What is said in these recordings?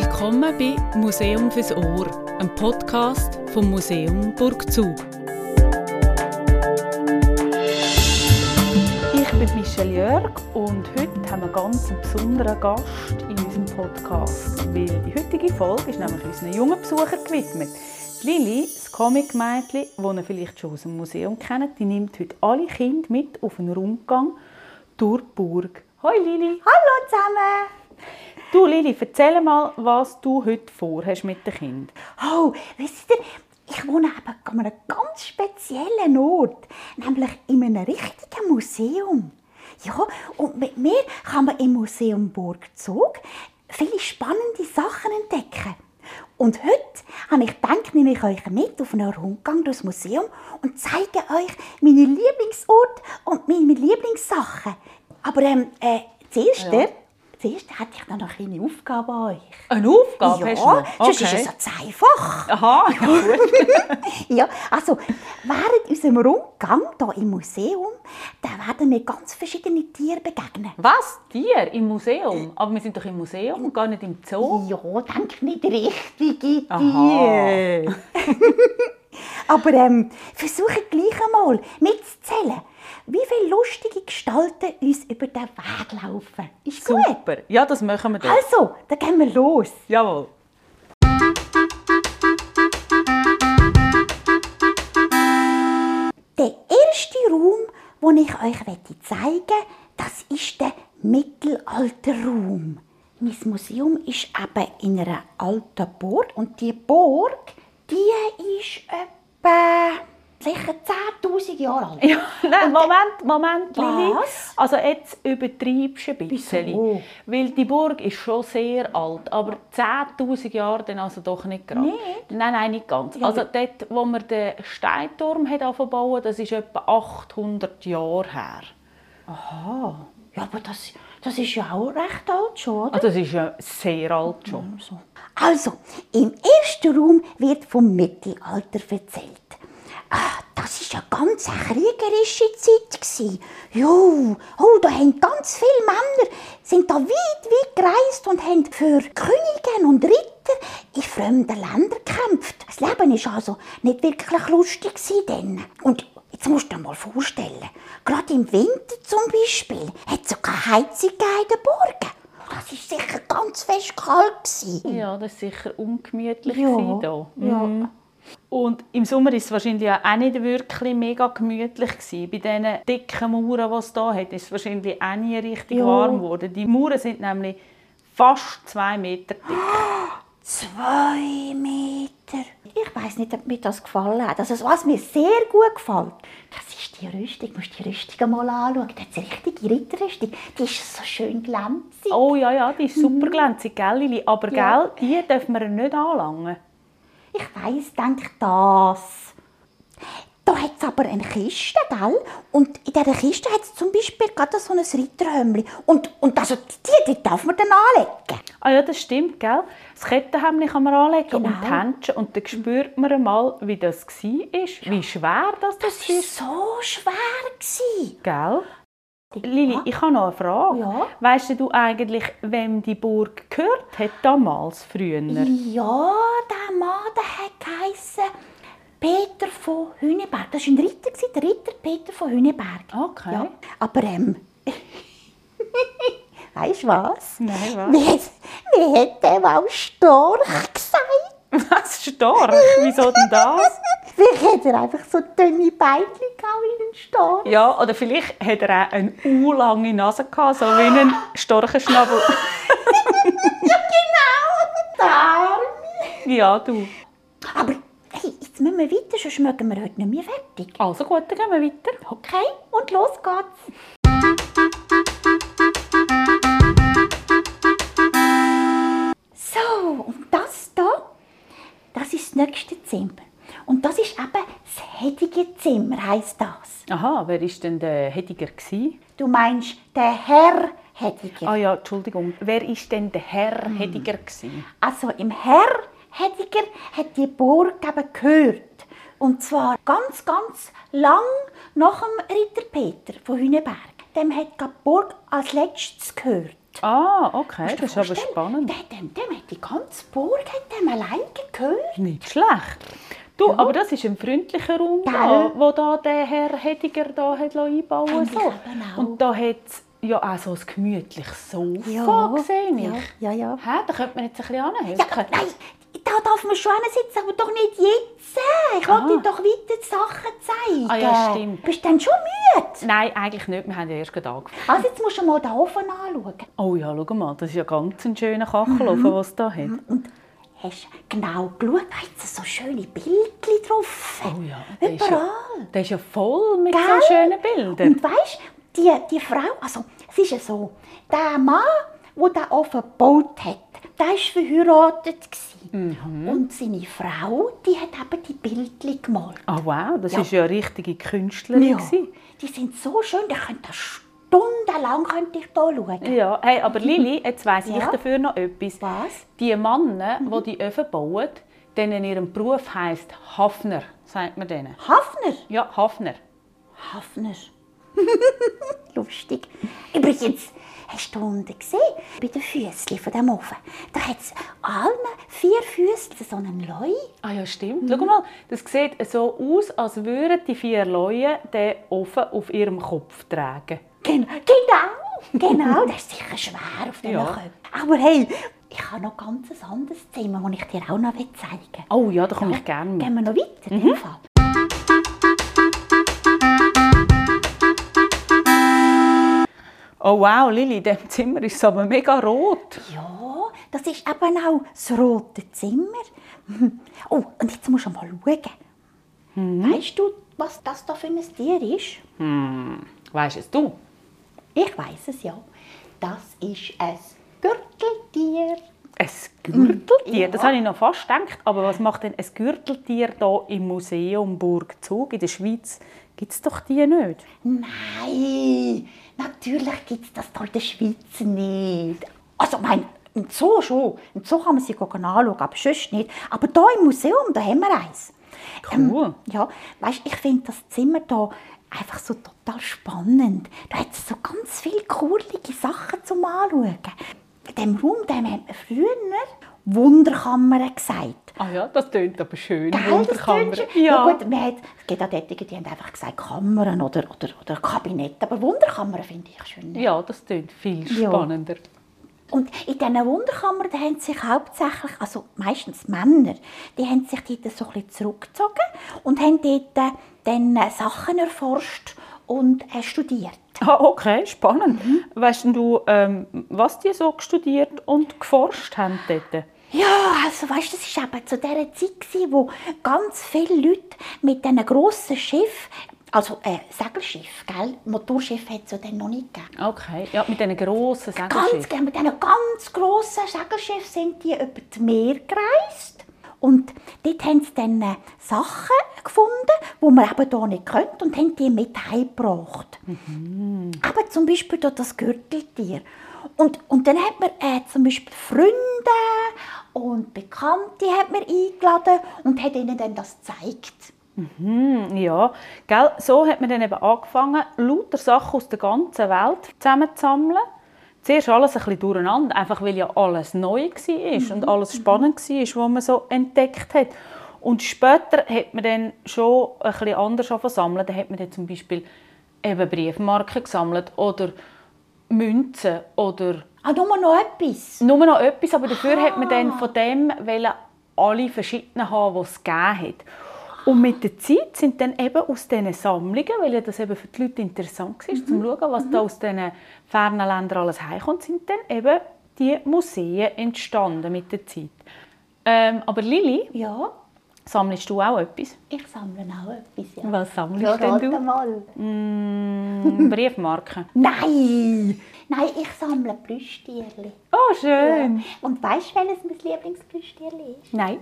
Willkommen bei Museum fürs Ohr, einem Podcast vom Museum Burgzug. Ich bin Michelle Jörg und heute haben wir ganz einen besonderen Gast in unserem Podcast, weil die heutige Folge ist nämlich unseren jungen Besuchern gewidmet. Lili, das Comic-Mädchen, das ihr vielleicht schon aus dem Museum kennt, die nimmt heute alle Kinder mit auf einen Rundgang durch die Burg. Hoi Lili! Hallo zusammen! Du Lili, erzähl mal, was du heute vorhast mit den Kindern. Oh, wisst ihr, ich wohne eben an einem ganz speziellen Ort, nämlich in einem richtigen Museum. Ja, und mit mir kann man im Museum Burgzug viele spannende Sachen entdecken. Und heute habe ich gedacht, nehme ich euch mit auf einen Rundgang durchs Museum und zeige euch meine Lieblingsorte und meine Lieblingssachen. Aber ähm, äh, zuerst, Ja. Zuerst hätte ich noch eine Aufgabe an euch. Eine Aufgabe ja, hast du noch? sonst ist es so zu einfach. Aha, ja gut. Ja, also während unserem Rundgang hier im Museum, da werden wir ganz verschiedene Tiere begegnen. Was? Tier im Museum? Aber wir sind doch im Museum und gar nicht im Zoo. Ja, denk nicht richtige Aha. Tiere. Aber ähm, versuche gleich einmal mitzuzählen, wie viele lustige Gestalten uns über den Weg laufen. Ist gut? Super. Ja, das machen wir doch. Also, dann gehen wir los. Jawohl. Der erste Raum, den ich euch zeigen möchte, das ist der Mittelalterraum. Mein Museum ist eben in einer alten Burg und die Burg, die ist etwa sicher 10'000 Jahre alt. Ja, nein, Moment, Moment, Lili. Was? Also jetzt übertreibst du ein bisschen. Wieso? Weil die Burg ist schon sehr alt, aber 10'000 Jahre dann also doch nicht gerade. Nicht? Nein, nein, nicht ganz. Ja, Also dort, wo man den Steinturm hat bauen, das ist etwa 800 Jahre her. Ja, aber das, das ist ja auch recht alt schon, oder? Also das ist ja sehr alt schon. So. Also, im ersten Raum wird vom Mittelalter erzählt. Ah, das ist ja ganz eine kriegerische Zeit gsi. Jo, oh, da haben ganz viele Männer sind da weit, weit gereist und haben für Könige und Ritter in fremden Ländern gekämpft. Das Leben ist also nicht wirklich lustig gsi denn. Und jetzt musst du dir mal vorstellen, gerade im Winter zum Beispiel hat es keine Heizung in den Burgen. Das ist sicher ganz fest kalt. Ja, das war sicher ungemütlich Ja, gewesen da. ja. Mhm. Und im Sommer ist es wahrscheinlich auch nicht wirklich mega gemütlich gewesen. Bei diesen dicken Mauern, die es hier hat, ist es wahrscheinlich auch nie richtig Ja. warm geworden. Die Mauern sind nämlich fast zwei Meter dick. Zwei Meter. Ich weiß nicht, ob mir das gefallen hat. Also, was mir sehr gut gefällt, das ist die Rüstung. Du musst die Rüstung mal anschauen. Das ist eine richtige Ritterrüstung. Die ist so schön glänzig. Oh ja, ja, die ist super glänzig, gell, Lili? Aber Mhm. Ja. gell, die dürfen wir nicht anlangen. Ich weiss, denk das. Da hat es aber eine Kiste, gell? Und in dieser Kiste hat es zum Beispiel gerade so ein Ritterhömmli. Und, und also die, die darf man dann anlegen. Ah ja, das stimmt, gell? Das Kettenhemd kann man anlegen und Genau. die Händchen. Und dann spürt man einmal, wie das war, wie schwer das, das Das ist. war so schwer. Gell? Lili, Ja. ich habe noch eine Frage. Ja. Weißt du eigentlich, wem die Burg gehört hat damals, früher? Ja, der Mann der hat geheissen Peter von Hüneberg. Das war ein Ritter, der Ritter Peter von Hüneberg. Okay. Ja, aber ähm, weißt du was? Nein, was? Wie, hat- wie hat der auch Storch gesagt? Was? Stark? Wieso denn das? Vielleicht hat er einfach so dünne Beinchen gehabt wie ein Storch. Ja, oder vielleicht hat er auch eine u-lange Nase gehabt, so wie einen Storchenschnabel. Der Arme. ja, du. Aber hey, jetzt müssen wir weiter, sonst mögen wir heute nicht mehr fertig. Also gut, dann gehen wir weiter. Okay, und los geht's. Zimmer. Und das ist eben das Hediger Zimmer, heisst das. Aha, wer war denn der Hediger? gewesen? Du meinst der Herr Hediger. Ah ja, Entschuldigung. Wer war denn der Herr Hediger? gewesen? Also im Herr Hediger hat die Burg eben gehört. Und zwar ganz, ganz lang nach dem Ritter Peter von Hüneberg. Dem hat die Burg als letztes gehört. Ah, okay, das ist aber spannend. Der, dem, dem hat die ganze Burg hat dem allein gehört. Nicht schlecht. Du, aber das ist ein freundlicher Raum, da, wo da der Herr Hediger da hat einbauen so. Und da hat es ja auch so ein gemütliches Sofa Ja, gesehen. ja, ja, ja. Hä, da könnte man jetzt ein bisschen Ja, anhelfen. nein, da darf man schon sitzen, aber doch nicht jetzt. Ich wollte dir doch weiter die Sachen zeigen. Ah, ja, stimmt. Bist du denn schon müde? Nein, eigentlich nicht. Wir haben ja erst angefangen. Also jetzt musst du mal den Ofen anschauen. Oh ja, schau mal, das ist ja ganz ein schöner Kachelofen, was es da hat. Hast du genau geschaut? Da es so schöne Bildchen drauf. Oh ja, der ist ja, der ist ja voll mit Gell? so schönen Bildern. Und weißt du, die, die Frau, also es ist ja so, der Mann, der den Ofen gebaut hat, der war verheiratet. Mhm. Und seine Frau, die hat eben die Bildchen gemalt. Ah wow, das Ja. ist ja eine richtige Künstlerin. gewesen. die sind so schön, da könnt ihr stundenlang könnt ihr da schauen. Ja, hey, aber Lili, jetzt weiss ich Ja? dafür noch etwas. Was? Die Männer, die die Öfen bauen, denen ihrem Beruf heisst Hafner, sagt man denen. Hafner. Ja, Hafner. Hafner. Lustig. Übrigens, hast du unten gesehen, bei den Füßchen von dem Ofen, da hat es allen vier Füßchen so einen Leu. Ah ja, stimmt. Schau mal, das sieht so aus, als würden die vier Leute den Ofen auf ihrem Kopf tragen. Gen genau, genau. Das ist sicher schwer auf den Ja. Köpfen. Aber hey, ich habe noch ganz ein anderes Zimmer, das ich dir auch noch zeigen will. Oh ja, da komme ich gerne mit. Gehen wir noch weiter, in dem Fall. Oh wow, Lili, in diesem Zimmer ist es aber mega rot. Ja, das ist eben auch das rote Zimmer. Oh, und jetzt musst du mal schauen. Mhm. Weißt du, was das da für ein Tier ist? Weißt es du? Ich weiß es ja. Das ist ein Gürteltier. Ein Gürteltier? Das habe ich noch fast gedacht. Aber was macht denn ein Gürteltier hier im Museum Burgzug? In der Schweiz gibt es doch die nicht. Nein, natürlich gibt es das da in der Schweiz nicht. Also, mein, im Zoo schon. Im Zoo kann man sie anschauen, aber sonst nicht. Aber hier im Museum, da haben wir eins. Cool. ja, weißt, ich finde das Zimmer hier einfach so total spannend. Da hat es so ganz viele coolige Sachen zum Anschauen. Diesem Raum dem hat man früher Wunderkammer gesagt. Ah ja, das tönt aber schön. Gell, das Wunderkammer. schon- Ja. ja gut, man hat, es gibt auch solche, die haben einfach gesagt Kammern oder, oder, oder Kabinett. Aber Wunderkammer finde ich schön. ja, das tönt viel Ja. spannender. Und in diesen Wunderkammern haben sich hauptsächlich, also meistens Männer, die haben sich dort so ein bisschen zurückgezogen und haben dort äh, dann äh, Sachen erforscht und äh, studiert. Ah, okay, spannend. Mhm. Weißt du, ähm, was die so studiert und geforscht haben dort? Ja, also weißt, das war eben zu dieser Zeit, wo ganz viele Leute mit diesen grossen Schiffen, also äh, Segelschiff, gell? Motorschiff hat es ja dann noch nicht gegeben. Okay, ja, mit diesen grossen Ganz, Segelschiffen. genau, mit diesen ganz grossen Segelschiffen sind die über das Meer gereist. Und dort haben sie dann äh, Sachen gefunden, die man eben hier nicht könnte und haben die mit heimgebracht. Aber zum Beispiel das Gürteltier. Und, und dann hat man äh, zum Beispiel Freunde und Bekannte hat man eingeladen und hat ihnen dann das gezeigt. Hm, ja, gell? so hat man dann eben angefangen, lauter Sachen aus der ganzen Welt zusammenzusammeln. Zuerst alles ein bisschen durcheinander, einfach weil ja alles neu war und alles spannend war, was man so entdeckt hat. Und später hat man dann schon ein bisschen anders sammeln. Da hat man dann zum Beispiel eben Briefmarken gesammelt oder Münzen oder Ah, nur noch etwas. nur noch etwas, aber dafür hat man dann von dem alle verschiedenen haben, die es gegeben hat. Und mit der Zeit sind dann eben aus diesen Sammlungen, weil ja das eben für die Leute interessant war, zum zu schauen, was da aus diesen fernen Ländern alles heimkommt, sind dann eben die Museen entstanden mit der Zeit. Ähm, aber Lili, Ja, sammelst du auch etwas? ich sammle auch etwas. Ja. Was sammelst Ja, denn du? mal. Mm, Briefmarken. Nein! Nein, ich sammle Plüschtierli. Oh, schön. Und weißt du, welches mein Lieblingsplüschtierli ist? Nein.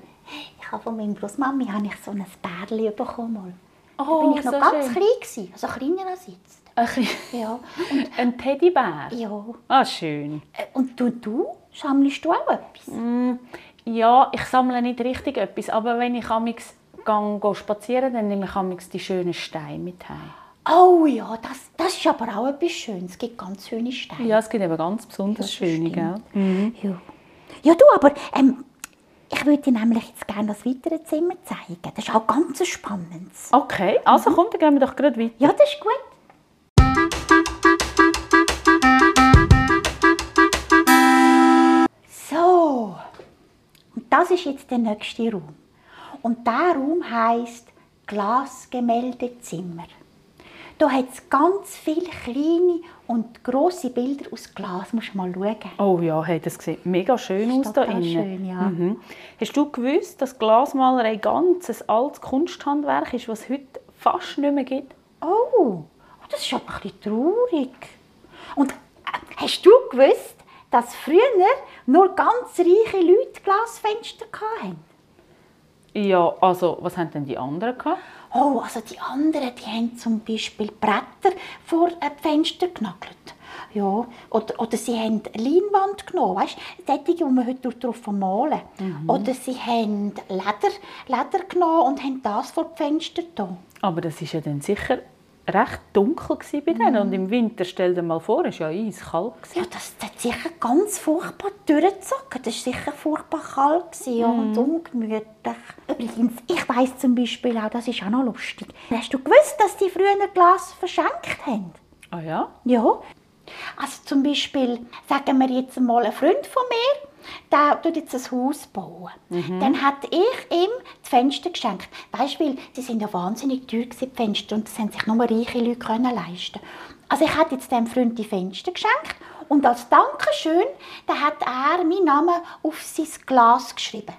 Ich habe von meiner Großmami habe ich so ein Bärli bekommen. Mal. Oh, da bin ich noch so ganz schön. klein gewesen, also kleiner als jetzt. Ein, Ja. ein Teddybär. ja. Ah, schön. Äh, Und du, du sammelst du auch etwas? Ja, ich sammle nicht richtig etwas, aber wenn ich amix gang spazieren, dann nehme ich amix die schönen Steine mit heim. Oh ja, das, das ist aber auch etwas Schönes. Es gibt ganz schöne Steine. Ja, es gibt eben ganz besonders Das schöne, gell? stimmt. Ja. ja, du, aber ähm, ich würde dir nämlich jetzt gerne das weitere Zimmer zeigen. Das ist auch ganz ein spannendes. Okay, also komm, dann gehen wir doch gerade weiter. Ja, das ist gut. Das ist jetzt der nächste Raum. Und der Raum heißt Glasgemäldezimmer. Da hat es ganz viele kleine und große Bilder aus Glas. Musst du mal schauen. Oh ja, hey, das sieht mega schön aus da innen. schön, ja. Mhm. Hast du gewusst, dass Glasmalerei ganz ein altes Kunsthandwerk ist, was es heute fast nicht mehr gibt? Oh, das ist aber ein bisschen traurig. Und äh, hast du gewusst, dass früher nur ganz reiche Leute Glasfenster hatten? Ja, also, was haben denn die anderen gehabt? Oh, also die anderen, die haben zum Beispiel Bretter vor äh, die Fenster genagelt. Ja, oder, oder sie haben Leinwand genommen, weißt du, solche, die man heute drauf malen Oder sie haben Leder, Leder genommen und haben das vor die Fenster getan. Aber das ist ja dann sicher recht dunkel bei denen. Und im Winter, stell dir mal vor, es war ja eiskalt. gewesen. Ja, das, das hat sicher ganz furchtbar durchgezogen. Das war sicher furchtbar kalt gewesen, ja, und ungemütlich. Übrigens, ich weiss zum Beispiel auch, das ist auch noch lustig. Hast du gewusst, dass die früher Glas verschenkt haben? Ah ja? Ja. Also zum Beispiel, sagen wir jetzt mal, ein Freund von mir, der tut jetzt ein Haus bauen. Dann hat ich ihm die Fenster geschenkt. Weißt du, sie sind ja wahnsinnig teuer gewesen, die Fenster und das haben sich nur reiche Leute können leisten. Also ich habe jetzt dem Freund die Fenster geschenkt und als Dankeschön, da hat er meinen Namen auf sein Glas geschrieben.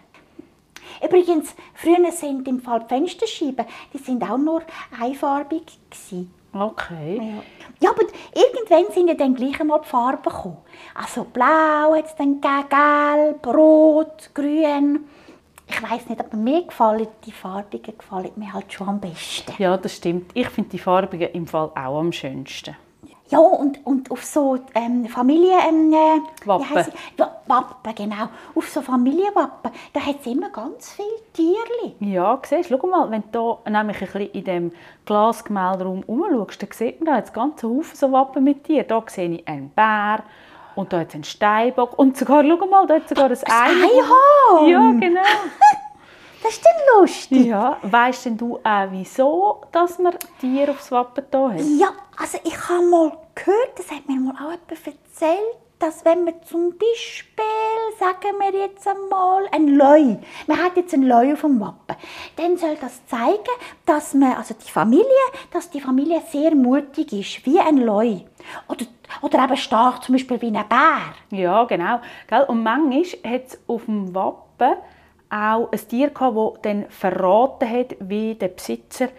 Übrigens, früher sind im Fall die Fensterscheiben, die sind auch nur einfarbig gewesen. Okay. Ja. ja, aber irgendwann sind ja dann gleich einmal die Farben gekommen. Also blau hat es dann gegeben, gelb, rot, grün. Ich weiß nicht, aber mir gefallen die farbigen gefallen mir halt schon am besten. Ja, das stimmt. Ich finde die farbigen im Fall auch am schönsten. Ja, und, und auf so ähm, Familien... Ähm, äh, Wappen. genau. Auf so Familienwappen, da hat es immer ganz viele Tierchen. Ja, siehst du, schau mal, wenn du da nämlich ein bisschen in dem Glasgemälderaum herumschaust, dann sieht man da jetzt ganz Haufen so Wappen mit dir. Da sehe ich einen Bär und da hat es einen Steinbock und sogar, schau mal, da hat sogar ein Ei. Einhorn! Ja, genau. Das ist dann lustig. Ja, weißt denn du auch, wieso, dass wir Tiere aufs Wappen da haben? Ja, also ich habe mal gehört, das hat mir mal auch jemand erzählt, dass wenn man zum Beispiel, sagen wir jetzt einmal, ein Leu, man hat jetzt ein Leu auf dem Wappen, dann soll das zeigen, dass man, also die Familie, dass die Familie sehr mutig ist, wie ein Leu. Oder, oder eben stark, zum Beispiel wie ein Bär. Ja, genau. Und manchmal hat es auf dem Wappen auch ein Tier gehabt, das dann verraten hat, wie der Besitzer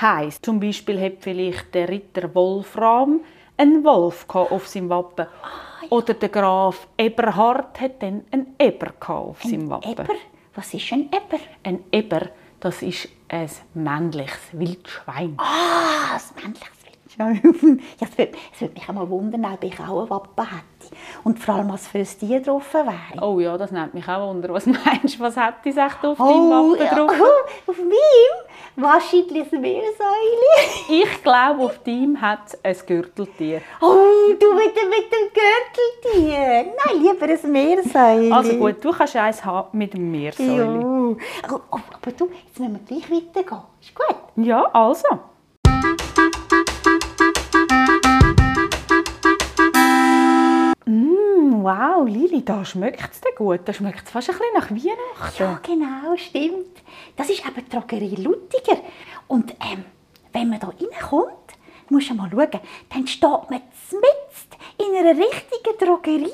heisst. Zum Beispiel hat vielleicht der Ritter Wolfram einen Wolf auf seinem Wappen. Oder der Graf Eberhard hat dann einen Eber auf seinem Wappen. Eber? Was ist ein Eber? Ein Eber, das ist ein männliches Wildschwein. Ah, das männliches. Ja, es würde, es würde mich einmal wundern, ob ich auch ein Wappen hätte. Und vor allem, was für ein Tier drauf wäre. Oh ja, das nimmt mich auch wunder. Was meinst du, was hat die echt auf deinem Wappen ja. drauf? Auf meinem? Wahrscheinlich ein Meersäule. Ich glaube, auf deinem hat es ein Gürteltier. Oh, du mit dem, mit dem Gürteltier. Nein, lieber ein Meersäule. Also gut, du kannst eins haben mit dem Meersäule. Ja. Aber, aber du, jetzt müssen wir gleich weitergehen. Ist gut? Ja, also. Wow, Lili, da schmeckt es gut. Da schmeckt es fast ein bisschen nach Weihnachten. Ja, genau, stimmt. Das ist eben die Drogerie Luttiger. Und ähm, wenn man da reinkommt, musst du mal schauen, dann steht man mitten in einer richtigen Drogerie.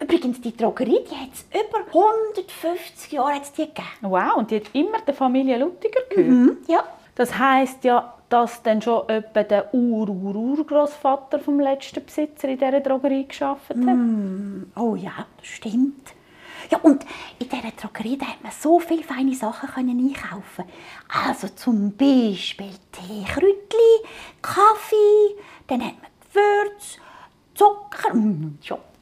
Übrigens, die Drogerie die hat es über 150 Jahre hat's die gegeben. Wow, und die hat immer der Familie Luttiger gehört. Mhm, ja. Das heisst ja, dass dann schon etwa der Ur-Ur-Urgroßvater vom letzten Besitzer in dieser Drogerie geschafft hat. Oh ja, stimmt. Ja, und in dieser Drogerie da hat man so viele feine Sachen können einkaufen. Also zum Beispiel Tee, Kräutli, Kaffee, dann hat man Gewürz, Zucker, mm,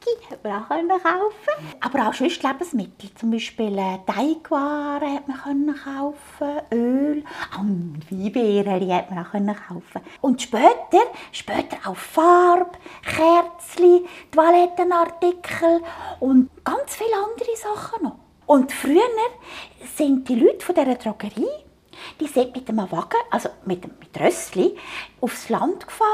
Schoki, man auch kaufen. Aber auch sonst Lebensmittel, zum Beispiel äh, Teigwaren hat man kaufen, Öl, auch Weinbeeren hat man auch kaufen. Und später, später auch Farbe, Kerzchen, Toilettenartikel und ganz viele andere Sachen noch. Und früher sind die Leute von dieser Drogerie, die sind mit einem Wagen, also mit, mit Rössli, aufs Land gefahren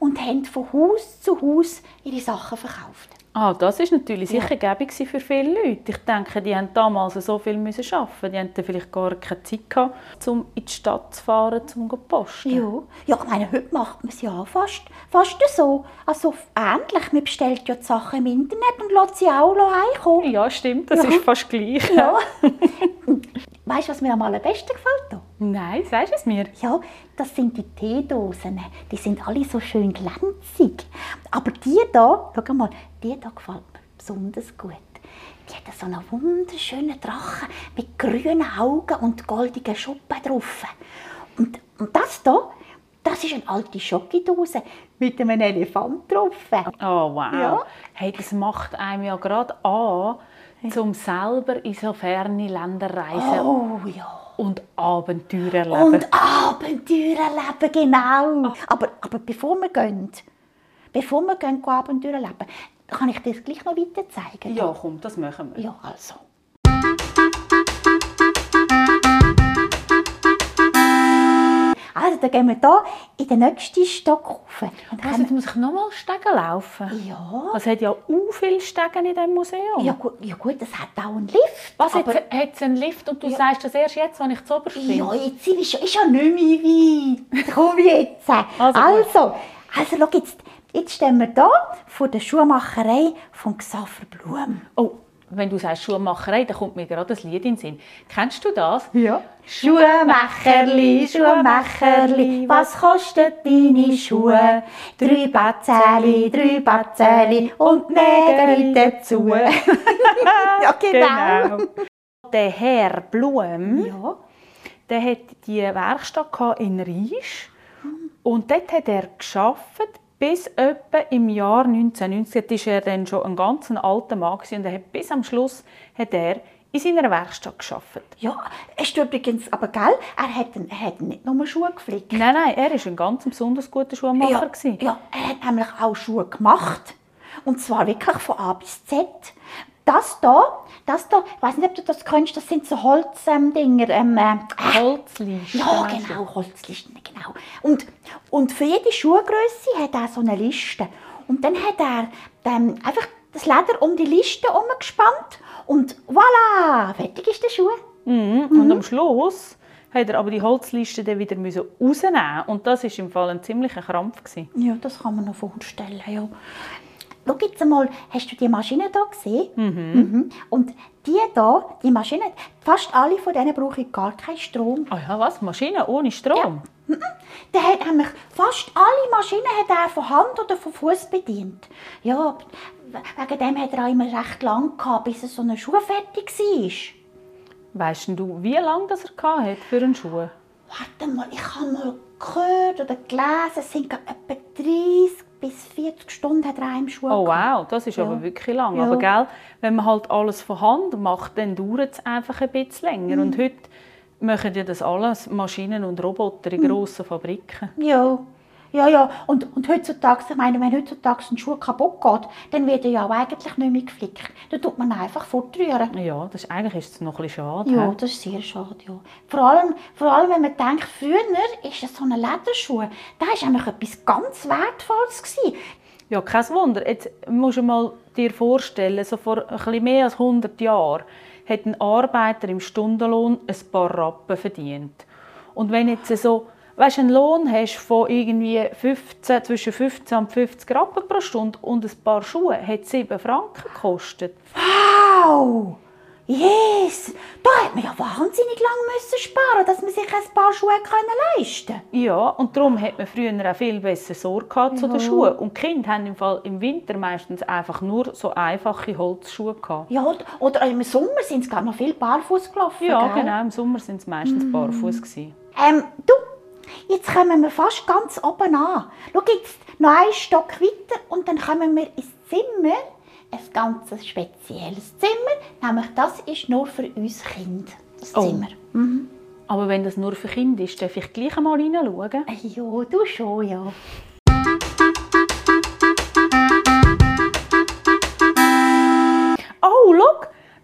und haben von Haus zu Haus ihre Sachen verkauft. Ah, das ist natürlich sicher gäbig für viele Leute. Ich denke, die haben damals so viel müssen arbeiten. Die hatten vielleicht gar keine Zeit gehabt, um in die Stadt zu fahren, um zu posten. Ja, ja ich meine, heute macht man es ja fast, fast so. Also ähnlich, man bestellt ja die Sachen im Internet und lässt sie auch heimkommen. Ja, stimmt, das Ja. ist fast gleich. Ja. weißt du, was mir am allerbesten gefällt? Da? Nein, sagst du es mir? Ja, das sind die Teedosen. Die sind alle so schön glänzig. Aber die da, schau mal, die da gefällt mir besonders gut. Die hat so einen wunderschönen Drachen mit grünen Augen und goldigen Schuppen drauf. Und, und das da, das ist eine alte Schokidose mit einem Elefant drauf. Oh, wow. Ja. Hey, das macht einem ja gerade an, um selber in so ferne Länder reisen Oh ja. und Abenteuer erleben. Und Abenteuer erleben, genau. Aber, aber bevor wir gehen, bevor wir gehen, Abenteuer erleben, kann ich dir das gleich noch weiter zeigen. ja, komm, das machen wir. Ja, also. Also, dann gehen wir hier in den nächsten Stock rauf. Und Also, jetzt muss ich nochmal Stegen laufen. ja, Es hat ja u viele Stegen in diesem Museum. ja, gut, ja gut, es hat auch einen Lift. Was, aber, hat es einen Lift und du sagst das erst jetzt, wenn ich zu oberst bin? Ja, jetzt ist ja, ist ja nicht mehr weit. Komm jetzt. Also Also, also, schau jetzt. Jetzt stehen wir hier vor der Schuhmacherei von Xaver Blum. Oh, wenn du sagst Schuhmacherei, dann kommt mir gerade das Lied in den Sinn. Kennst du das? Ja. Schuhmacherli, Schuhmacherli, was kostet deine Schuhe? Drei Batzeli, drei Batzeli und Nägel dazu. ja, genau. Der Herr Blum, Ja. der hat die Werkstatt in Riesch und dort hat er geschafft bis etwa im Jahr 1990. Dort ist er dann schon ein ganz alter Mann und er hat bis am Schluss hat er in seiner Werkstatt geschafft. Ja, ist übrigens, aber gell, er hat, er hat nicht nur Schuhe geflickt. Nein, nein, er war ein ganz besonders guter Schuhmacher. Ja, gewesen. ja, er hat nämlich auch Schuhe gemacht. Und zwar wirklich von A bis Z. Das da, das da, ich weiß nicht, ob du das kennst, das sind so Holzdinger. Ähm, äh, Holzlisten. ja, genau, Holzlisten, genau. Und, und für jede Schuhgröße hat er so eine Liste. Und dann hat er ähm, einfach das Leder um die Liste umgespannt und voilà, fertig ist der Schuh. Mhm. Und am Schluss hat er aber die Holzliste dann wieder müssen rausnehmen und das ist im Fall ein ziemlicher Krampf gewesen. Ja, das kann man noch vorstellen, ja. Schau jetzt einmal, hast du die Maschine hier gesehen? Mhm. Und die hier, die Maschine, fast alle von denen brauchen gar keinen Strom. Ah ja, was? Maschine ohne Strom? Der hat nämlich fast alle Maschinen hat er von Hand oder von Fuß bedient. Ja, wegen dem hat er auch immer recht lang gehabt, bis er so eine Schuh fertig war. Weißt du, wie lange das er hat für einen Schuh? Warte mal, ich habe mal gehört oder gelesen, es sind etwa 30 bis 40 Stunden hat er an einem Schuh Oh wow, das ist Ja. aber wirklich lang. Ja. Aber gell, wenn man halt alles von Hand macht, dann dauert es einfach ein bisschen länger. Mhm. Und heute machen ja das alles Maschinen und Roboter Mhm. in grossen Fabriken. Ja, ja, ja. Und, und heutzutage, ich meine, wenn heutzutage ein Schuh kaputt geht, dann wird er ja auch eigentlich nicht mehr geflickt. Dann tut man ihn einfach fortrühren. Ja, das ist, eigentlich ist es noch ein bisschen schade. Ja, das ist sehr schade, ja. Vor allem, vor allem wenn man denkt, früher ist es so ein Lederschuh, da war eigentlich etwas ganz Wertvolles. Gewesen. Ja, kein Wunder. Jetzt musst du mal dir vorstellen, so vor ein bisschen mehr als 100 Jahren hat ein Arbeiter im Stundenlohn ein paar Rappen verdient. Und wenn jetzt so, weißt, einen Lohn hast von irgendwie 15, zwischen 15 und 50 Rappen pro Stunde und ein paar Schuhe hat 7 Franken gekostet. Wow! Yes! Da hat man ja wahnsinnig lang müssen sparen, dass man sich ein paar Schuhe können leisten konnte. Ja, und darum hat man früher auch viel besser Sorge gehabt zu den Schuhen. Und die Kinder haben im, Fall im Winter meistens einfach nur so einfache Holzschuhe gehabt. Ja, oder, im Sommer sind es glaub, noch viel barfuß gelaufen. Ja, gell? genau. Im Sommer sind es meistens barfuß gewesen. Ähm, du, jetzt kommen wir fast ganz oben an. Schau jetzt, noch einen Stock weiter und dann kommen wir ins Zimmer ein ganz spezielles Zimmer, nämlich das ist nur für uns Kinder, das Oh. Zimmer. Aber wenn das nur für Kinder ist, darf ich gleich einmal reinschauen? Äh, Ja, du schon, ja.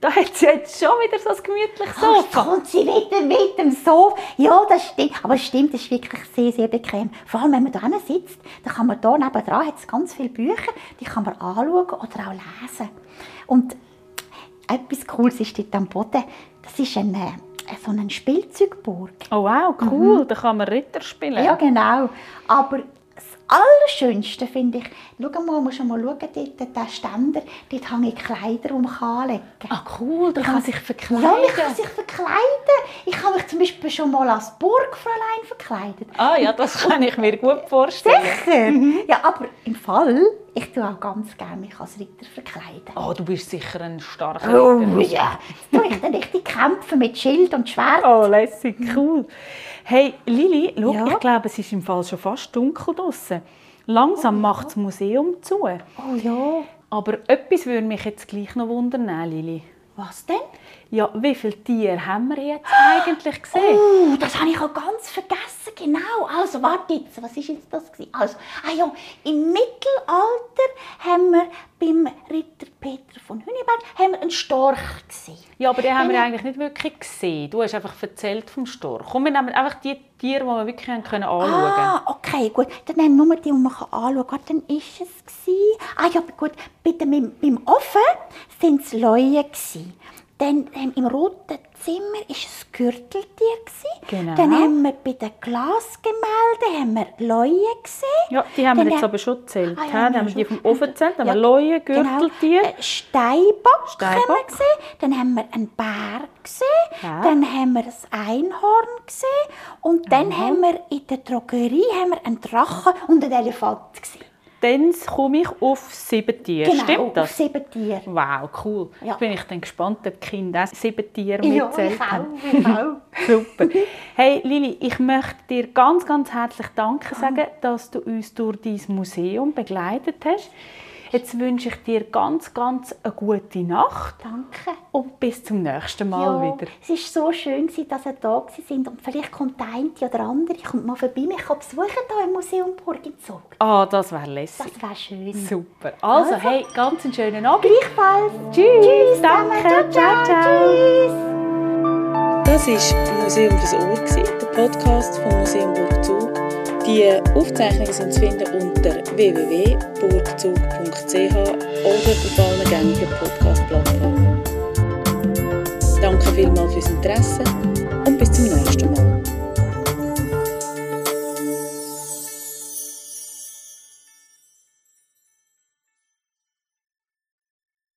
Da hat sie jetzt schon wieder so ein gemütliches Sofa. kommt sie wieder mit dem Sofa. Ja, das stimmt. Aber es stimmt, das ist wirklich sehr, sehr bequem. Vor allem, wenn man da sitzt, dann kann man hier nebenan hat es ganz viele Bücher, die kann man anschauen oder auch lesen. Und etwas Cooles ist dort am Boden. Das ist eine, äh, so eine Spielzeugburg. Oh wow, cool, da kann man Ritter spielen. Ja, genau. Aber Allerschönste finde ich, schau mal, musst du mal schauen, dort, der Ständer, dort hänge ich Kleider, die man anlegen kann. Ah cool, da kann man sich verkleiden. Ja, ich kann sich verkleiden. Ich habe mich zum Beispiel schon mal als Burgfräulein verkleidet. Ah ja, das kann ich mir gut vorstellen. Sicher? Ja, aber im Fall, ich tue auch ganz gerne mich als Ritter verkleiden. Oh, du bist sicher ein starker Oh Ritter. ja, jetzt tue ich dann richtig kämpfen mit Schild und Schwert. Oh, lässig, cool. Hey, Lili, schau, Ja? ich glaube, es ist im Fall schon fast dunkel draußen. Langsam macht das Museum zu. Oh ja, Aber etwas würde mich jetzt gleich noch wundern, Lili. was denn? Ja, wie viele Tiere haben wir jetzt eigentlich gesehen? Oh, das habe ich auch ganz vergessen. Genau. Also, warte jetzt. Was ist jetzt das? gewesen? Also, ah ja, im Mittelalter haben wir beim Ritter Peter von Hüniberg haben wir einen Storch gesehen. Ja, aber den haben wir eigentlich nicht wirklich gesehen. Du hast einfach erzählt vom Storch. Komm, wir nehmen einfach die Tiere, die wir wirklich haben können anschauen Ah, okay, gut. Dann haben wir nur die, die man anschauen kann. Dann ist es gewesen. Ah ja, gut. Dem, beim, beim Ofen waren es Leute. gewesen. Dann ähm, im roten Zimmer war es Gürteltier. Genau. Dann haben wir bei den Glasgemälden haben wir Leute gesehen. Ja, die haben wir Dann jetzt haben- aber schon gezählt. Ah, ja, dann haben wir ja, die vom Ofen gezählt, dann haben wir Ja, Leue, Gürteltier. Genau. Steinbock, Steinbock. haben wir gesehen. Dann haben wir einen Bär gesehen. Ja. Dann haben wir das Einhorn gesehen. Und dann haben wir in der Drogerie haben wir einen Drachen und einen Elefant gesehen. Dann komme ich auf sieben Tiere. Genau, Stimmt auf das? sieben Tiere. Wow, cool. Ja. Jetzt bin ich dann gespannt, ob die Kinder auch sieben Tiere Ja, ich auch, ich auch. Super. Hey Lili, ich möchte dir ganz, ganz herzlich Danke sagen, dass du uns durch dein Museum begleitet hast. Jetzt wünsche ich dir ganz, ganz eine gute Nacht Danke. und bis zum nächsten Mal ja, wieder. Es war so schön, gewesen, dass ihr da sind und vielleicht kommt der eine oder andere kommt mal vorbei mich besuchen hier im Museum Burg in Zug. Ah, das wäre lässig. Das wäre schön. Super. Also, Also. hey, ganz einen schönen Abend. Gleichfalls. Tschüss. Tschüss. Danke. zusammen. Ciao, ciao. Tschüss. Das war Museum fürs Ohr, der Podcast vom Museum Burgzug. Die Aufzeichnungen sind zu finden unter www.burgzug.ch oder auf allen gängigen Podcast-Plattformen. Danke vielmals fürs Interesse und bis zum nächsten Mal.